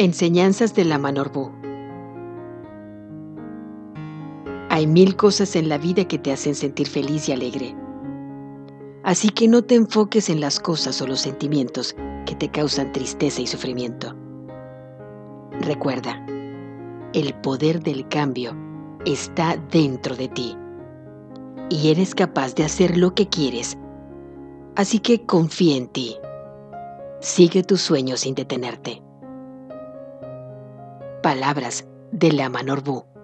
Enseñanzas de la Manorbu. Hay mil cosas en la vida que te hacen sentir feliz y alegre. Así que no te enfoques en las cosas o los sentimientos que te causan tristeza y sufrimiento. Recuerda, el poder del cambio está dentro de ti y eres capaz de hacer lo que quieres. Así que confía en ti. Sigue tus sueños sin detenerte. Palabras de la Manorbu.